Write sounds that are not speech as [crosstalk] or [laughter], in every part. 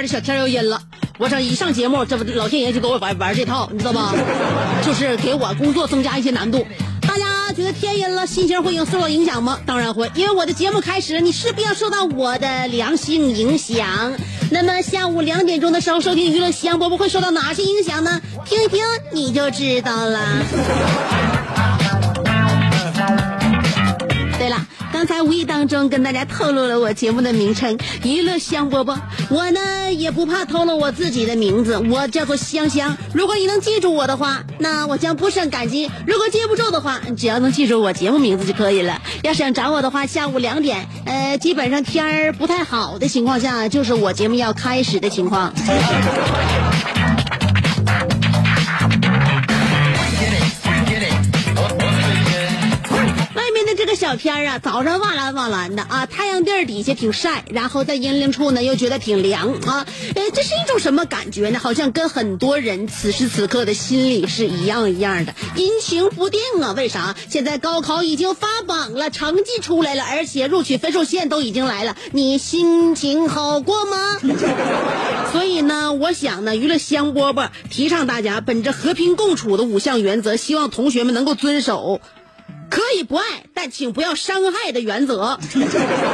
边的小天又阴了。我这一上节目，这不老天爷就给我玩玩这套，你知道吧？就是给我工作增加一些难度。大家觉得天阴了，心情会有受到影响吗？当然会，因为我的节目开始，你势必要受到我的良性影响。那么下午两点钟的时候收听娱乐香饽饽会受到哪些影响呢？听一听你就知道了。刚才无意当中跟大家透露了我节目的名称“娱乐香饽饽”，我呢也不怕透露我自己的名字，我叫做香香。如果你能记住我的话，那我将不胜感激；如果记不住的话，只要能记住我节目名字就可以了。要想找我的话，下午两点，呃，基本上天儿不太好的情况下，就是我节目要开始的情况。小天儿啊，早上哇蓝哇蓝的啊，太阳地儿底下挺晒，然后在阴凉处呢又觉得挺凉啊，呃，这是一种什么感觉呢？好像跟很多人此时此刻的心理是一样一样的，阴晴不定啊。为啥？现在高考已经发榜了，成绩出来了，而且录取分数线都已经来了，你心情好过吗？[laughs] 所以呢，我想呢，娱乐香饽饽提倡大家本着和平共处的五项原则，希望同学们能够遵守。可以不爱，但请不要伤害的原则，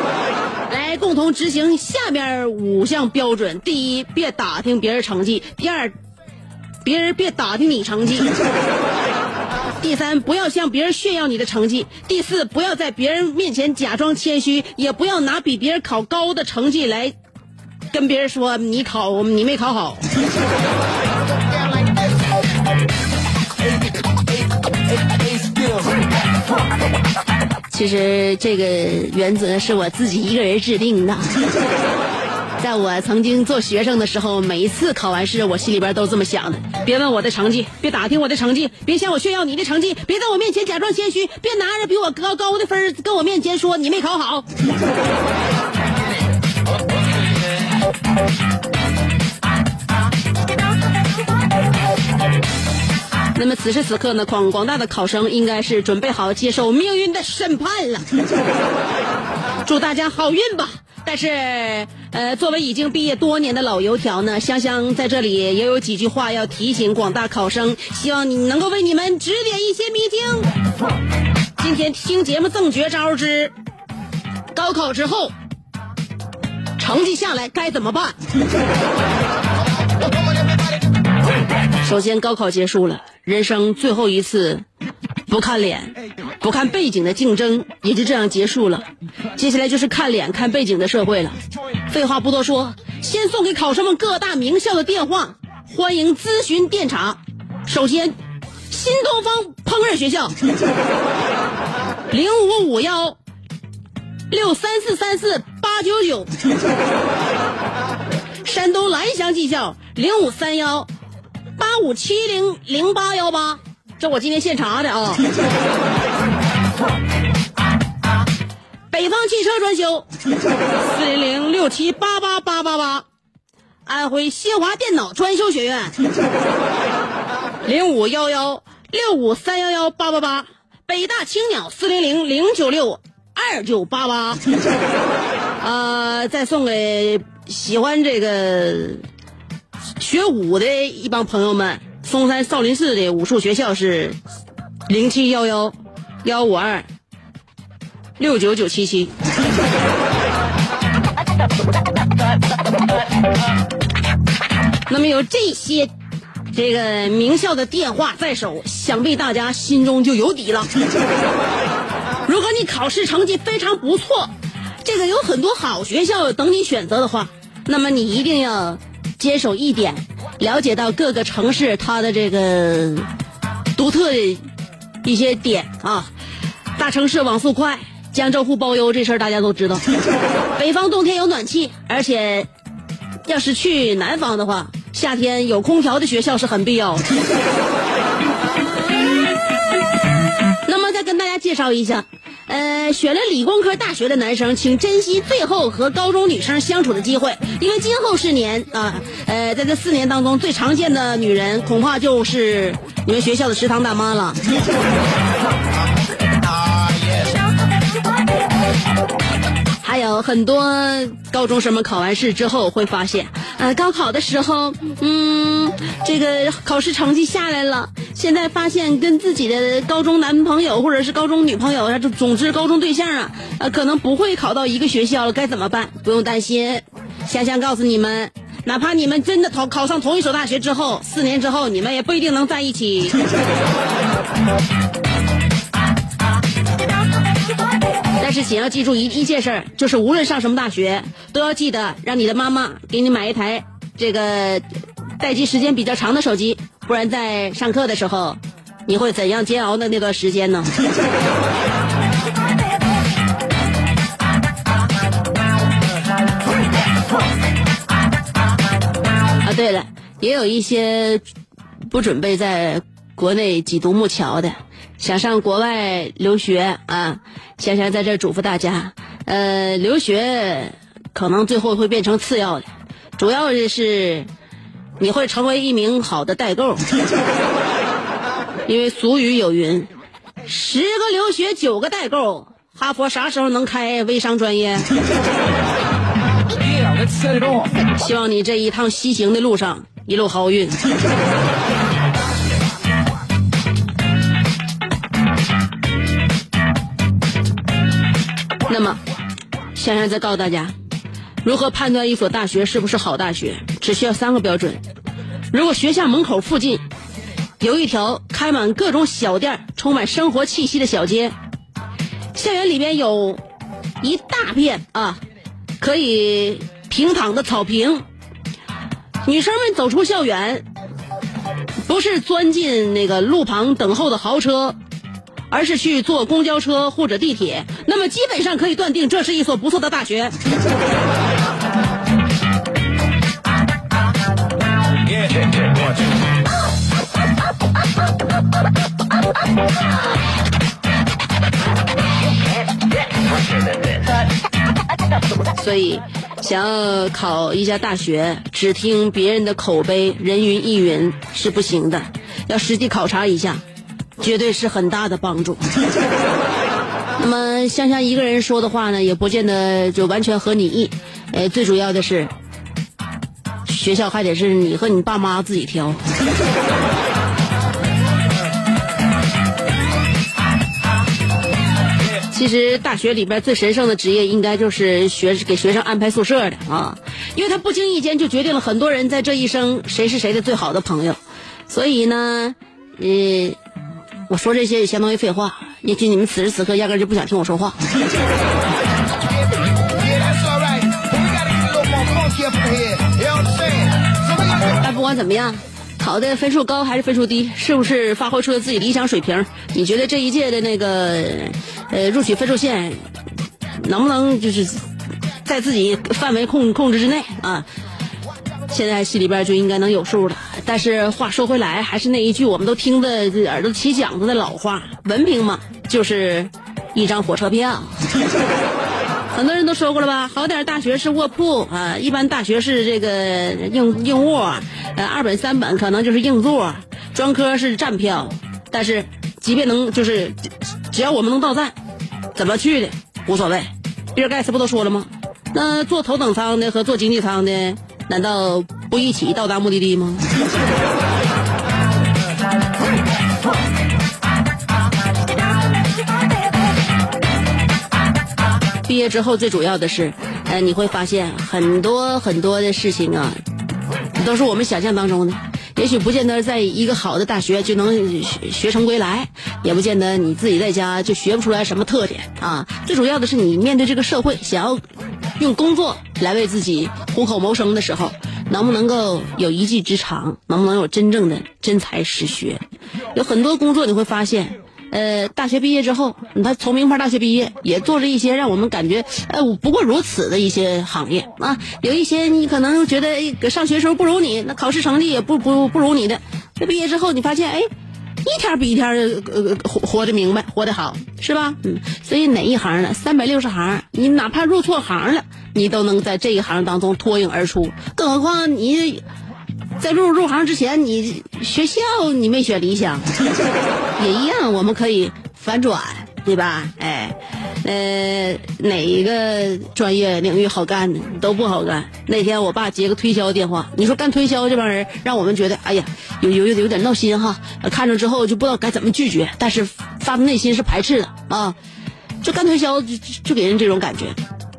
[laughs] 来共同执行下面五项标准：第一，别打听别人成绩；第二，别人别打听你成绩；[laughs] 第三，不要向别人炫耀你的成绩；第四，不要在别人面前假装谦虚，也不要拿比别人考高的成绩来跟别人说你考你没考好。[laughs] 其实这个原则是我自己一个人制定的。[laughs] 在我曾经做学生的时候，每一次考完试，我心里边都这么想的：别问我的成绩，别打听我的成绩，别向我炫耀你的成绩，别在我面前假装谦虚，别拿着比我高高的分跟我面前说你没考好。那么此时此刻呢，广广大的考生应该是准备好接受命运的审判了。祝大家好运吧！但是，呃，作为已经毕业多年的老油条呢，香香在这里也有几句话要提醒广大考生，希望你能够为你们指点一些迷津。今天听节目赠绝招之高考之后成绩下来该怎么办？首先，高考结束了，人生最后一次不看脸、不看背景的竞争也就这样结束了。接下来就是看脸、看背景的社会了。废话不多说，先送给考生们各大名校的电话，欢迎咨询电查。首先，新东方烹饪学校，零五五幺六三四三四八九九。山东蓝翔技校，零五三幺。八五七零零八幺八，这我今天现查的啊。北方汽车专修，四零零六七八八八八八。安徽新华电脑专修学院，零五幺幺六五三幺幺八八八。北大青鸟，四零零零九六二九八八。啊，再送给喜欢这个。学武的一帮朋友们，嵩山少林寺的武术学校是零七幺幺幺五二六九九七七。[laughs] 那么有这些这个名校的电话在手，想必大家心中就有底了。如果你考试成绩非常不错，这个有很多好学校等你选择的话，那么你一定要坚守一点，了解到各个城市它的这个独特的一些点啊。大城市网速快，江浙沪包邮这事儿大家都知道。[laughs] 北方冬天有暖气，而且要是去南方的话，夏天有空调的学校是很必要的。[laughs] 那么再跟大家介绍一下，呃，选了理工科大学的男生，请珍惜最后和高中女生相处的机会，因为今后四年啊，呃，在这四年当中最常见的女人，恐怕就是你们学校的食堂大妈了。还有很多高中生们考完试之后会发现，呃，高考的时候，嗯，这个考试成绩下来了，现在发现跟自己的高中男朋友或者是高中女朋友，就总之高中对象啊，呃，可能不会考到一个学校了，该怎么办？不用担心，香香告诉你们，哪怕你们真的考考上同一所大学之后，四年之后你们也不一定能在一起。是，请要记住一一件事儿，就是无论上什么大学，都要记得让你的妈妈给你买一台这个待机时间比较长的手机，不然在上课的时候，你会怎样煎熬的那段时间呢？[laughs] 啊，对了，也有一些不准备在国内挤独木桥的。想上国外留学啊，香香在这嘱咐大家，呃，留学可能最后会变成次要的，主要的是你会成为一名好的代购，[laughs] 因为俗语有云，十个留学九个代购，哈佛啥时候能开微商专业？[laughs] 希望你这一趟西行的路上一路好运。那么，香香再告诉大家，如何判断一所大学是不是好大学，只需要三个标准。如果学校门口附近有一条开满各种小店、充满生活气息的小街，校园里边有一大片啊可以平躺的草坪，女生们走出校园，不是钻进那个路旁等候的豪车。而是去坐公交车或者地铁，那么基本上可以断定这是一所不错的大学。所以，想要考一家大学，只听别人的口碑、人云亦云是不行的，要实际考察一下。绝对是很大的帮助。[laughs] 那么香香一个人说的话呢，也不见得就完全合你意。呃，最主要的是，学校还得是你和你爸妈自己挑。[laughs] 其实大学里边最神圣的职业，应该就是学给学生安排宿舍的啊，因为他不经意间就决定了很多人在这一生谁是谁的最好的朋友。所以呢，呃。我说这些也相当于废话，也许你们此时此刻压根就不想听我说话。但 [laughs] 不管怎么样，考的分数高还是分数低，是不是发挥出了自己理想水平？你觉得这一届的那个呃录取分数线能不能就是在自己范围控控制之内啊？现在心里边就应该能有数了。但是话说回来，还是那一句我们都听的耳朵起茧子的老话：文凭嘛，就是一张火车票。[laughs] 很多人都说过了吧？好点大学是卧铺啊，一般大学是这个硬硬卧，呃，二本三本可能就是硬座，专科是站票。但是即便能就是只要我们能到站，怎么去的无所谓。比尔盖茨不都说了吗？那坐头等舱的和坐经济舱的。难道不一起到达目的地吗？毕业之后最主要的是，呃，你会发现很多很多的事情啊，都是我们想象当中的。也许不见得在一个好的大学就能学学成归来，也不见得你自己在家就学不出来什么特点啊。最主要的是你面对这个社会，想要用工作来为自己糊口谋生的时候，能不能够有一技之长，能不能有真正的真才实学？有很多工作你会发现。呃，大学毕业之后，他从名牌大学毕业，也做着一些让我们感觉呃不过如此的一些行业啊。有一些你可能觉得上学时候不如你，那考试成绩也不不不如你的，那毕业之后你发现哎，一天比一天呃活活得明白，活得好，是吧？嗯，所以哪一行呢？三百六十行，你哪怕入错行了，你都能在这一行当中脱颖而出。更何况你。在入入行之前，你学校你没选理想，[laughs] 也一样，我们可以反转，对吧？哎，呃，哪一个专业领域好干的都不好干。那天我爸接个推销电话，你说干推销这帮人，让我们觉得，哎呀，有有有点闹心哈。看着之后就不知道该怎么拒绝，但是发自内心是排斥的啊。就干推销就就给人这种感觉。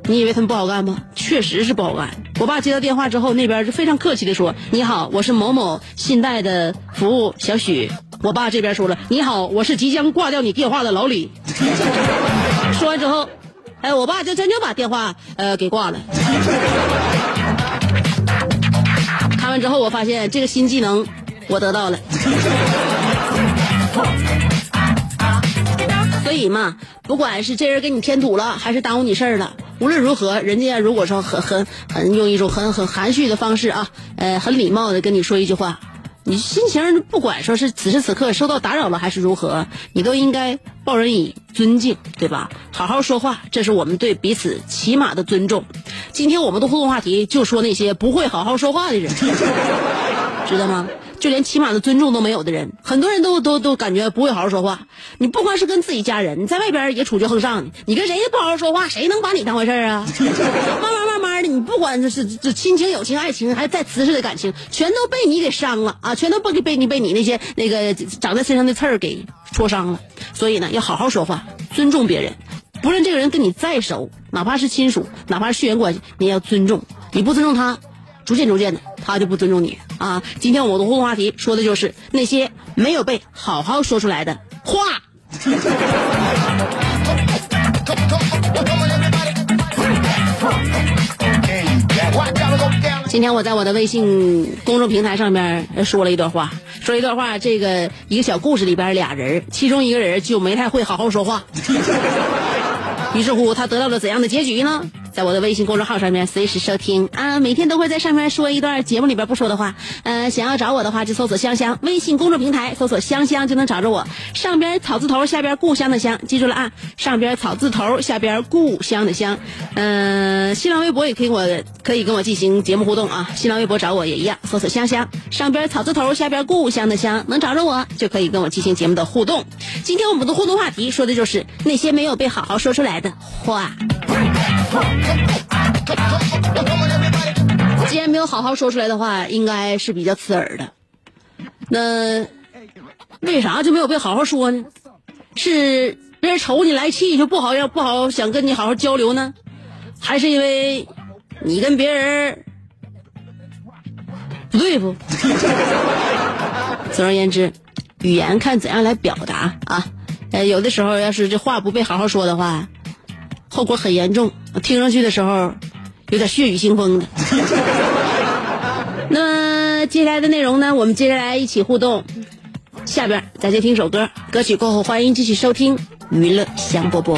你以为他们不好干吗？确实是不好干。我爸接到电话之后，那边是非常客气的说：“你好，我是某某信贷的服务小许。”我爸这边说了：“你好，我是即将挂掉你电话的老李。[laughs] ”说完之后，哎，我爸就真就把电话呃给挂了。[laughs] 看完之后，我发现这个新技能我得到了。所以嘛，不管是这人给你添堵了，还是耽误你事儿了。无论如何，人家如果说很很很用一种很很含蓄的方式啊，呃，很礼貌的跟你说一句话，你心情不管说是此时此刻受到打扰了还是如何，你都应该报人以尊敬，对吧？好好说话，这是我们对彼此起码的尊重。今天我们的互动话题就说那些不会好好说话的人，知道吗？就连起码的尊重都没有的人，很多人都都都感觉不会好好说话。你不光是跟自己家人，你在外边也处决横上呢。你跟谁不好好说话，谁能把你当回事啊？[laughs] 慢慢慢慢的，你不管是亲情、友情、爱情，还是再瓷实的感情，全都被你给伤了啊！全都被被你被你那些那个长在身上的刺儿给戳伤了。所以呢，要好好说话，尊重别人。不论这个人跟你再熟，哪怕是亲属，哪怕是血缘关系，你也要尊重。你不尊重他。逐渐逐渐的，他就不尊重你啊！今天我的互动话题说的就是那些没有被好好说出来的话。今天我在我的微信公众平台上面说了一段话，说一段话，这个一个小故事里边俩人，其中一个人就没太会好好说话，[laughs] 于是乎他得到了怎样的结局呢？在我的微信公众号上面随时收听啊，每天都会在上面说一段节目里边不说的话。呃，想要找我的话就搜索香香，微信公众平台搜索香香就能找着我。上边草字头，下边故乡的乡，记住了啊！上边草字头，下边故乡的乡。嗯，新浪微博也可以我可以跟我进行节目互动啊，新浪微博找我也一样，搜索香香，上边草字头，下边故乡的乡，能找着我就可以跟我进行节目的互动。今天我们的互动话题说的就是那些没有被好好说出来的话。既然没有好好说出来的话，应该是比较刺耳的。那为啥就没有被好好说呢？是别人瞅你来气，就不好要不好想跟你好好交流呢？还是因为你跟别人不对付？总而言之，语言看怎样来表达啊。呃，有的时候要是这话不被好好说的话。后果很严重，听上去的时候有点血雨腥风的。[laughs] 那接下来的内容呢？我们接下来一起互动。下边咱先听首歌，歌曲过后欢迎继续收听娱乐香饽饽。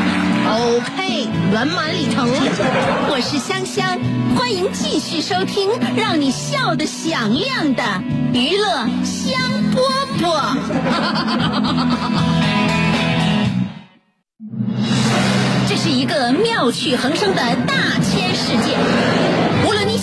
OK，圆满礼成。我是香香，欢迎继续收听让你笑得响亮的娱乐香饽饽。[laughs] 这是一个妙趣横生的大千世界。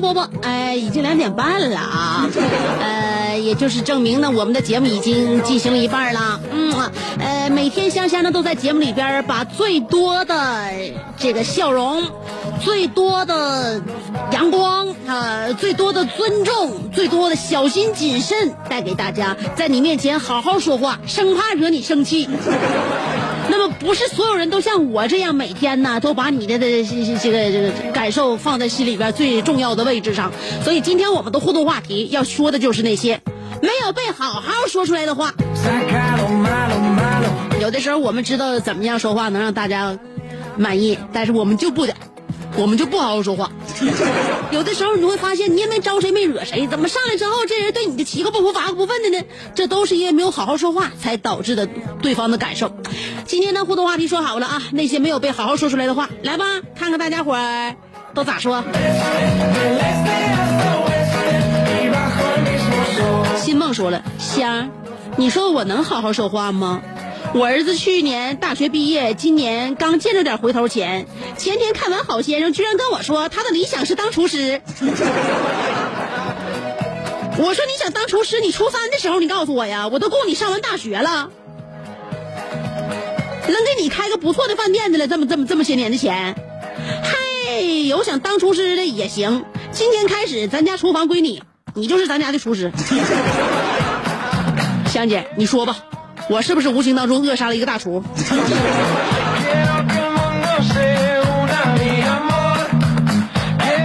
波波，哎。已经两点半了啊，呃，也就是证明呢，我们的节目已经进行了一半了。嗯，呃，每天香香呢都在节目里边把最多的这个笑容，最多的阳光，呃，最多的尊重，最多的小心谨慎带给大家，在你面前好好说话，生怕惹你生气。那么不是所有人都像我这样每天呢都把你的的这这这个这个感受放在心里边最重要的位置上，所以今天我们的互动话题要说的就是那些没有被好好说出来的话。有的时候我们知道怎么样说话能让大家满意，但是我们就不的，我们就不好好说话。[laughs] 有的时候你会发现，你也没招谁没惹谁，怎么上来之后这人对你的七个不服八个不忿的呢？这都是因为没有好好说话才导致的对方的感受。今天的互动话题说好了啊，那些没有被好好说出来的话，来吧，看看大家伙儿都咋说。新梦说了，香，你说我能好好说话吗？我儿子去年大学毕业，今年刚见着点回头钱。前天看完《好先生》，居然跟我说他的理想是当厨师。[laughs] 我说你想当厨师，你初三的时候你告诉我呀，我都供你上完大学了，能给你开个不错的饭店的了，这么这么这么些年的钱。嗨，有想当厨师的也行，今天开始咱家厨房归你，你就是咱家的厨师。香姐，你说吧，我是不是无形当中扼杀了一个大厨？[laughs]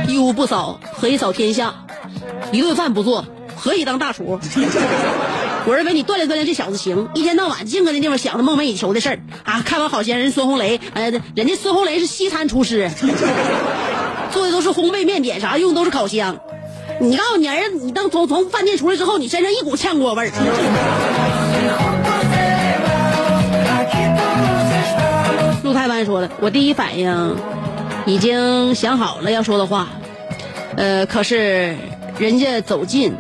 一屋不扫，何以扫天下？一顿饭不做，何以当大厨？我认为你锻炼锻炼这小子行，一天到晚净搁那地方想着梦寐以求的事儿啊！看完好先生孙红雷，呃，人家孙红雷是西餐厨师，做的都是烘焙面点，啥用的都是烤箱。你告诉你儿子，你等从从饭店出来之后，你身上一股炝锅味儿。陆太湾说了，我第一反应已经想好了要说的话，呃，可是人家走近，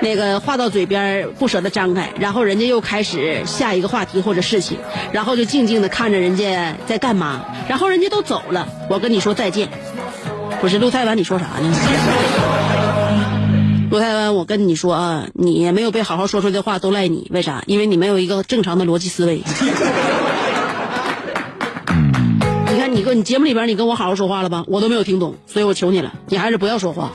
[laughs] 那个话到嘴边不舍得张开，然后人家又开始下一个话题或者事情，然后就静静的看着人家在干嘛，然后人家都走了，我跟你说再见。不是陆太湾，你说啥呢？陆太湾，我跟你说啊，你没有被好好说出来的话都赖你，为啥？因为你没有一个正常的逻辑思维。[laughs] 你看，你跟你节目里边，你跟我好好说话了吧？我都没有听懂，所以我求你了，你还是不要说话。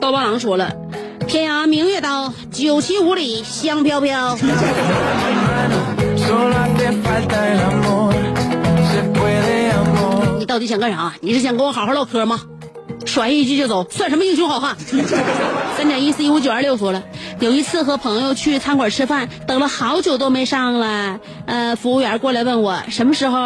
刀疤狼说了，天涯明月刀，九七五里香飘飘。你到底想干啥？你是想跟我好好唠嗑吗？甩一句就走，算什么英雄好汉？[laughs] 三点一四一五九二六说了，有一次和朋友去餐馆吃饭，等了好久都没上来。呃，服务员过来问我什么时候，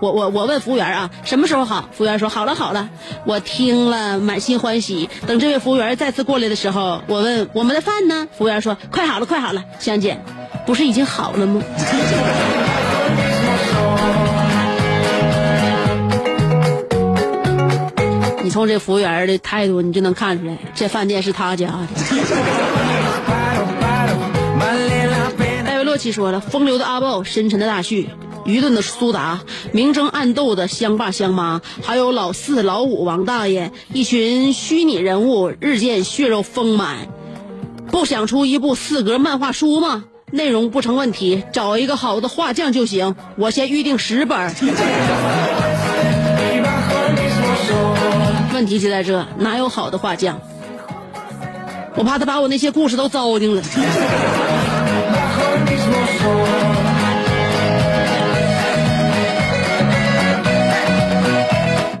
我我我问服务员啊，什么时候好？服务员说好了好了。我听了满心欢喜。等这位服务员再次过来的时候，我问我们的饭呢？服务员说快好了快好了。香姐，不是已经好了吗？你从这服务员的态度，你就能看出来，这饭店是他家的。戴维洛奇说了：“风流的阿豹，深沉的大旭，愚钝的苏达，明争暗斗的乡爸乡妈，还有老四、老五、王大爷，一群虚拟人物，日渐血肉丰满。不想出一部四格漫画书吗？内容不成问题，找一个好的画匠就行。我先预定十本。”问题就在这，哪有好的画匠？我怕他把我那些故事都糟践了。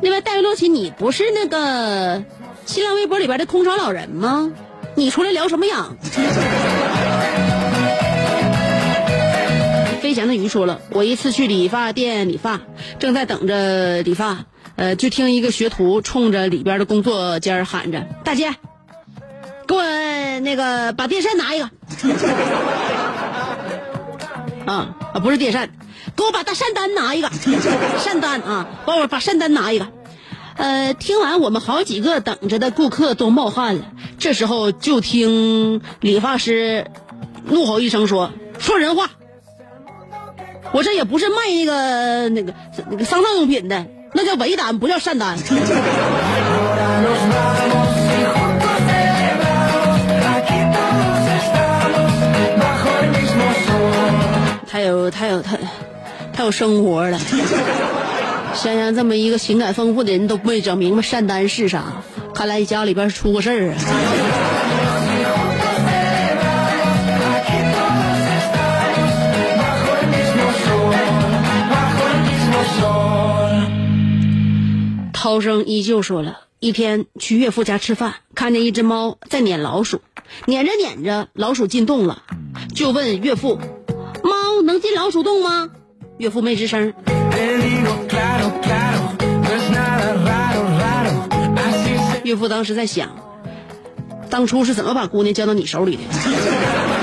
另外，戴维洛奇，你不是那个新浪微博里边的空巢老人吗？你出来聊什么呀？飞翔的鱼说了，我一次去理发店理发，正在等着理发。呃，就听一个学徒冲着里边的工作间喊着：“大姐，给我那个把电扇拿一个。[laughs] ”啊啊，不是电扇，给我把大扇单拿一个，[laughs] 扇单啊，帮我把扇单拿一个。呃，听完我们好几个等着的顾客都冒汗了。这时候就听理发师怒吼一声说：“说人话！我这也不是卖那个那个那个丧葬用品的。”那叫伪单，不叫善单。[laughs] 他有他有他，他有生活了。[laughs] 想想这么一个情感丰富的人都没整明白善单是啥，看来家里边出过事儿啊。涛声依旧说了一天去岳父家吃饭，看见一只猫在撵老鼠，撵着撵着老鼠进洞了，就问岳父：“猫能进老鼠洞吗？”岳父没吱声。岳父当时在想，当初是怎么把姑娘交到你手里的？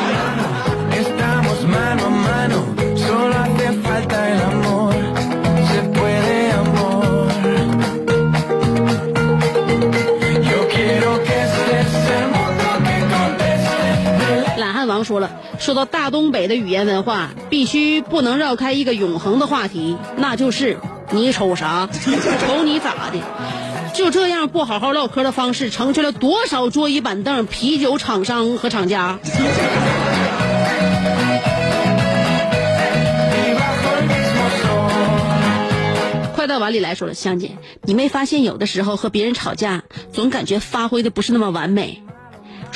说，到大东北的语言文化，必须不能绕开一个永恒的话题，那就是你瞅啥？瞅你咋的？就这样不好好唠嗑的方式，成全了多少桌椅板凳、啤酒厂商和厂家？快到碗里来说了，香姐，你没发现有的时候和别人吵架，总感觉发挥的不是那么完美，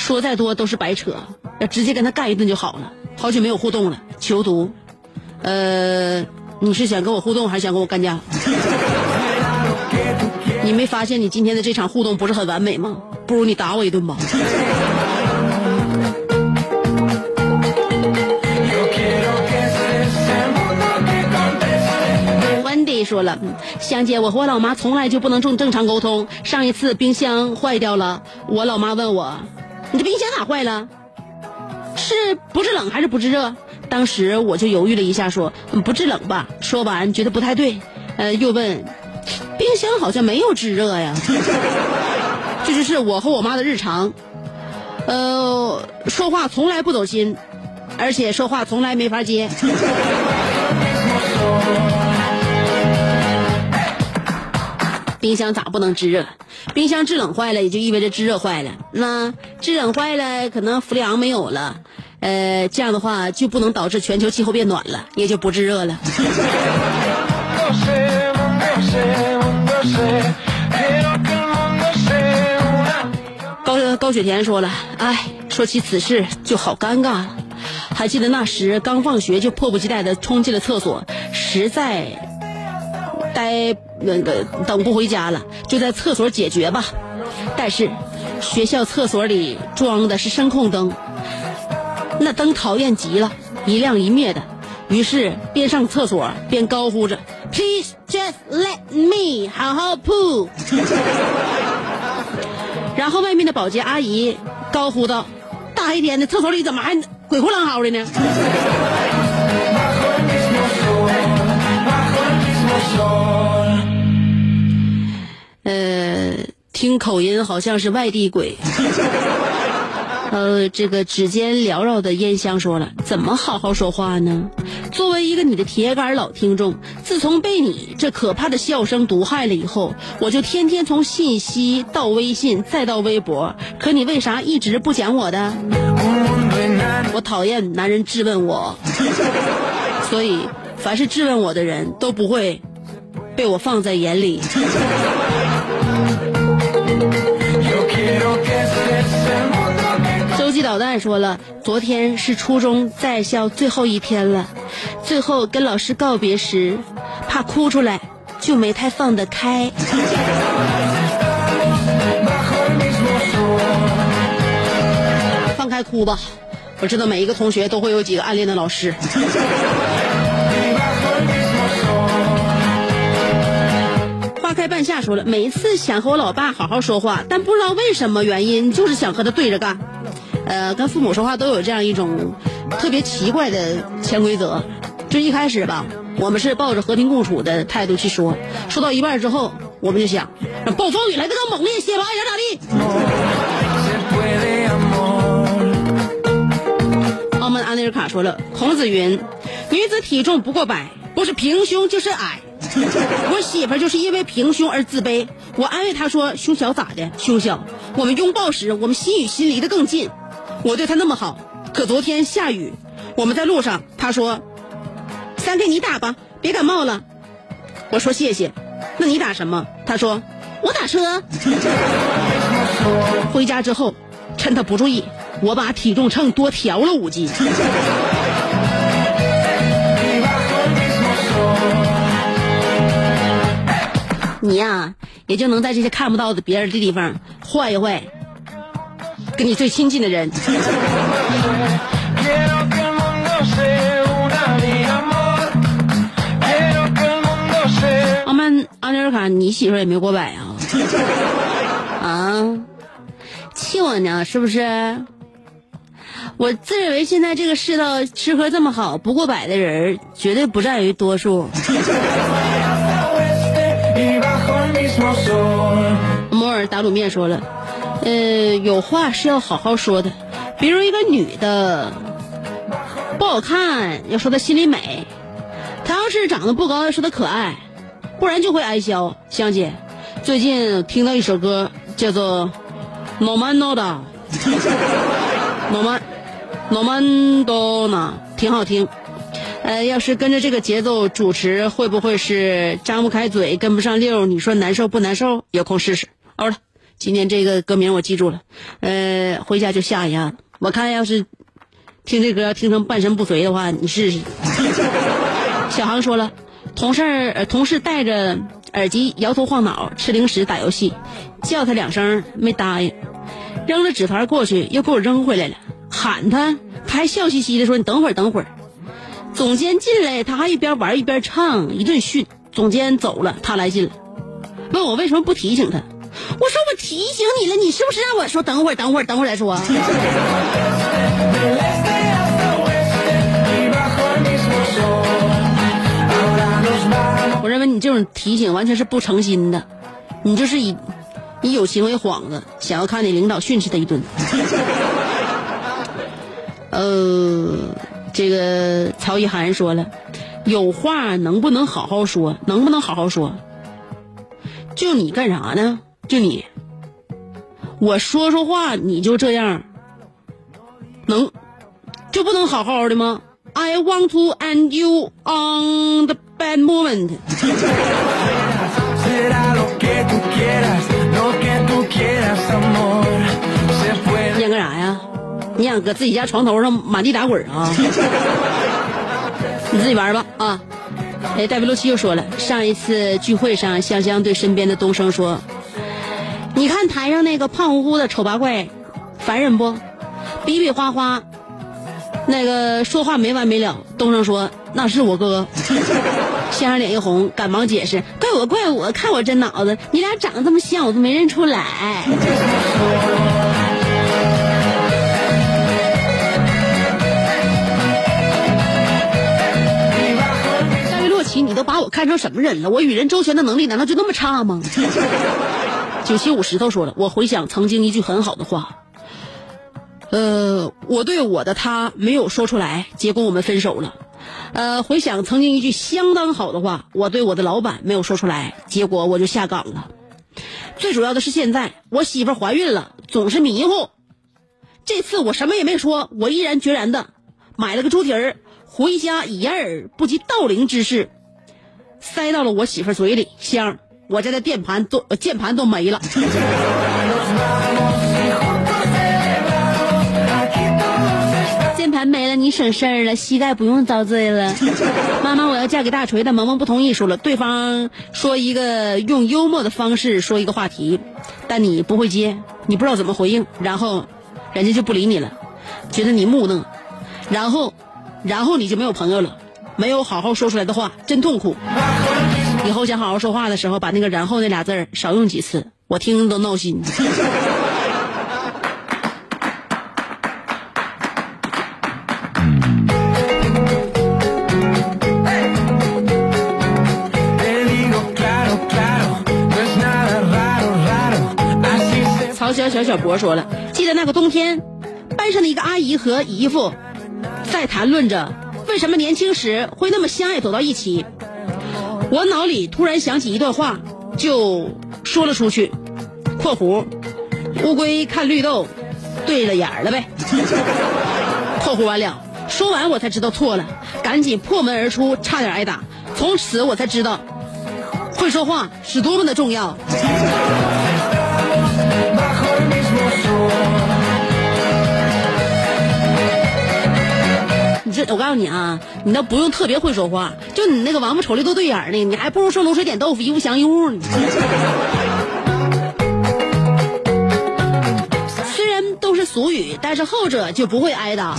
说再多都是白扯。要直接跟他干一顿就好了。好久没有互动了，求读。呃，你是想跟我互动，还是想跟我干架？[laughs] 你没发现你今天的这场互动不是很完美吗？不如你打我一顿吧。Wendy 说了，香姐，我和我老妈从来就不能正正常沟通。上一次冰箱坏掉了，我老妈问我，你这冰箱咋坏了？是不制冷还是不制热？当时我就犹豫了一下，说不制冷吧。说完觉得不太对，呃，又问，冰箱好像没有制热呀。[laughs] 这就是我和我妈的日常，呃，说话从来不走心，而且说话从来没法接。冰箱咋不能制热？冰箱制冷坏了，也就意味着制热坏了。那制冷坏了，可能氟利昂没有了，呃，这样的话就不能导致全球气候变暖了，也就不制热了。高高雪田说了，哎，说起此事就好尴尬了。还记得那时刚放学就迫不及待的冲进了厕所，实在待那个等不回家了，就在厕所解决吧。但是学校厕所里装的是声控灯，那灯讨厌极了，一亮一灭的。于是边上厕所边高呼着：“Please just let me 好好 poo。[laughs] ”然后外面的保洁阿姨高呼道：“大黑天的，厕所里怎么还鬼哭狼嚎的呢？”听口音好像是外地鬼。[laughs] 呃，这个指尖缭绕的烟香说了，怎么好好说话呢？作为一个你的铁杆老听众，自从被你这可怕的笑声毒害了以后，我就天天从信息到微信再到微博，可你为啥一直不讲我的？我讨厌男人质问我，[laughs] 所以凡是质问我的人都不会被我放在眼里。导弹说了，昨天是初中在校最后一天了，最后跟老师告别时，怕哭出来，就没太放得开。放开哭吧，我知道每一个同学都会有几个暗恋的老师。花开半夏说了，每一次想和我老爸好好说话，但不知道为什么原因，就是想和他对着干。呃，跟父母说话都有这样一种特别奇怪的潜规则。就一开始吧，我们是抱着和平共处的态度去说，说到一半之后，我们就想，暴风雨来的更猛烈些吧，爱咋地。澳门安内尔卡说了，孔子云：“女子体重不过百，不是平胸就是矮。”我媳妇就是因为平胸而自卑，我安慰她说：“胸小咋的？胸小。我们拥抱时，我们心与心离得更近。我对他那么好，可昨天下雨，我们在路上，他说：‘三 K 你打吧，别感冒了。’我说谢谢。那你打什么？他说：‘我打车。[laughs] ’回家之后，趁他不注意，我把体重秤多调了五斤。[laughs] 你呀、也就能在这些看不到的别人的地方坏一坏，跟你最亲近的人。阿曼阿尼尔卡，你媳妇儿也没过百啊？啊，气我呢是不是？我自认为现在这个世道吃喝这么好，不过百的人绝对不占于多数。[laughs] 摩尔打卤面说了，呃，有话是要好好说的，比如一个女的不好看，要说她心里美；她要是长得不高，要说她可爱，不然就会挨削。香姐，最近听到一首歌，叫做《No Man No 的》，No Man No Man Do 呢，挺好听。呃，要是跟着这个节奏主持，会不会是张不开嘴，跟不上溜？你说难受不难受？有空试试。好了，今天这个歌名我记住了，呃，回家就下一下。我看要是听这歌听成半身不遂的话，你试试。[laughs] 小航说了，同事呃同事戴着耳机摇头晃脑吃零食打游戏，叫他两声没答应，扔了纸团过去又给我扔回来了，喊他他还笑嘻嘻的说你等会儿等会儿。总监进来，他还一边玩一边唱，一顿训。总监走了，他来劲了，问我为什么不提醒他。我说我提醒你了，你是不是让我说等会儿，等会儿，等会儿再说？[laughs] 我认为你这种提醒完全是不诚心的，你就是以以有情为幌子，想要看你领导训斥他一顿。呃，这个曹一涵说了，有话能不能好好说？能不能好好说？就你干啥呢？就你，我说说话你就这样，能就不能好好的吗？I want to end you on the bad moment。[laughs] 你想干啥呀？你想搁自己家床头上满地打滚啊？[laughs] 你自己玩吧啊！哎，戴维洛奇又说了，上一次聚会上，香香对身边的东升说。你看台上那个胖乎乎的丑八怪，烦人不？比比划划，那个说话没完没了。”东升说：“那是我哥。[laughs] ”先生脸一红，赶忙解释：“怪我怪我，看我这脑子，你俩长得这么像，我都没认出来。”戴维洛奇，你都把我看成什么人了？我与人周旋的能力难道就那么差吗？九七五石头说了，我回想曾经一句很好的话，呃，我对我的他没有说出来，结果我们分手了。呃，回想曾经一句相当好的话，我对我的老板没有说出来，结果我就下岗了。最主要的是现在我媳妇怀孕了，总是迷糊。这次我什么也没说，我毅然决然的买了个猪蹄儿，回家以掩耳不及盗铃之势塞到了我媳妇嘴里，香，我家的键盘都键盘都没了。键盘没了，你省事儿了，膝盖不用遭罪了。妈妈，我要嫁给大锤的，萌萌不同意，说了，对方说一个用幽默的方式说一个话题，但你不会接，你不知道怎么回应，然后人家就不理你了，觉得你木讷，然后，然后你就没有朋友了，没有好好说出来的话，真痛苦。以后想好好说话的时候，把那个“然后”那俩字儿少用几次，我听着都闹心。[laughs] 曹小小小博说了，记得那个冬天，班上的一个阿姨和姨夫在谈论着为什么年轻时会那么相爱走到一起。我脑里突然想起一段话，就说了出去。（括弧乌龟看绿豆，对了眼了呗。）括弧完了，说完我才知道错了，赶紧破门而出，差点挨打。从此我才知道，会说话是多么的重要。我告诉你啊，你倒不用特别会说话，就你那个王八瞅绿豆对眼儿呢，你还不如说卤水点豆腐一物降一物呢。虽然都是俗语，但是后者就不会挨打。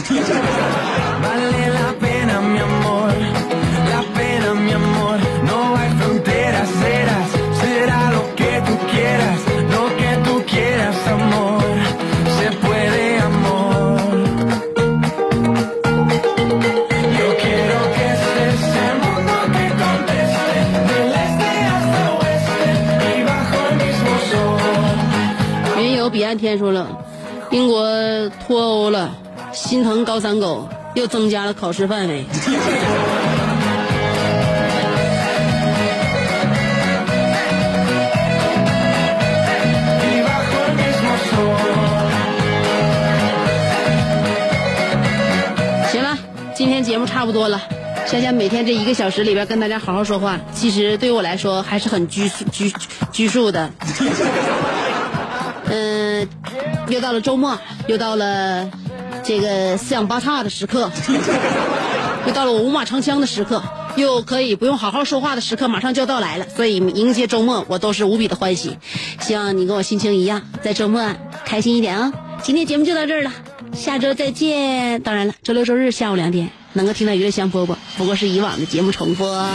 天说了，英国脱欧了，心疼高三狗，又增加了考试范围。行了，今天节目差不多了。想想每天这一个小时里边跟大家好好说话，其实对我来说还是很拘束拘拘束的。又到了周末，又到了这个四仰八叉的时刻，又到了我五马长枪的时刻，又可以不用好好说话的时刻，马上就要到来了。所以迎接周末，我都是无比的欢喜。希望你跟我心情一样，在周末开心一点啊、今天节目就到这儿了，下周再见。当然了，周六周日下午两点能够听到娱乐香饽饽，不过是以往的节目重播。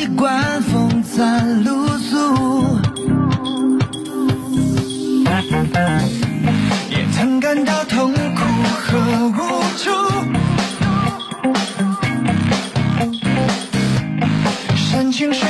习惯风餐露宿。也曾感到痛苦和无助。山清水。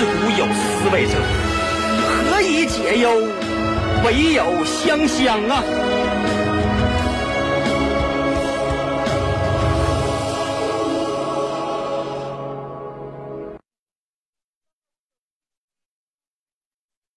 自古有思维者，何以解忧？唯有香香啊！